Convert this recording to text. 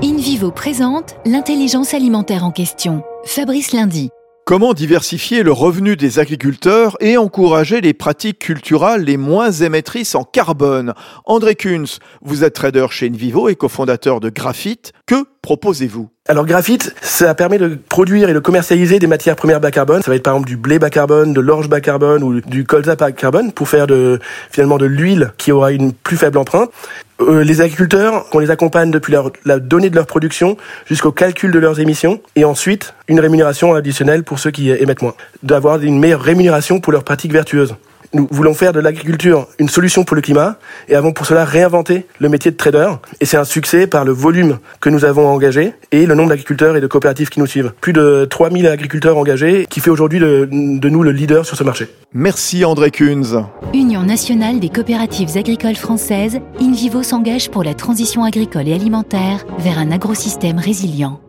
InVivo présente l'intelligence alimentaire en question. Fabrice Lundi. Comment diversifier le revenu des agriculteurs et encourager les pratiques culturelles les moins émettrices en carbone? André Kunz, vous êtes trader chez Invivo et cofondateur de Graphite. Que proposez-vous? Alors graphite, ça permet de produire et de commercialiser des matières premières bas carbone. Ça va être par exemple du blé bas carbone, de l'orge bas carbone ou du colza bas carbone pour faire de finalement de l'huile qui aura une plus faible empreinte. Euh, les agriculteurs, on les accompagne depuis la donnée de leur production jusqu'au calcul de leurs émissions et ensuite une rémunération additionnelle pour ceux qui émettent moins. D'avoir une meilleure rémunération pour leurs pratiques vertueuses. Nous voulons faire de l'agriculture une solution pour le climat et avons pour cela réinventé le métier de trader. Et c'est un succès par le volume que nous avons engagé et le nombre d'agriculteurs et de coopératives qui nous suivent. Plus de 3000 agriculteurs engagés qui fait aujourd'hui de, de, nous le leader sur ce marché. Merci André Kunz. Union nationale des coopératives agricoles françaises, InVivo s'engage pour la transition agricole et alimentaire vers un agrosystème résilient.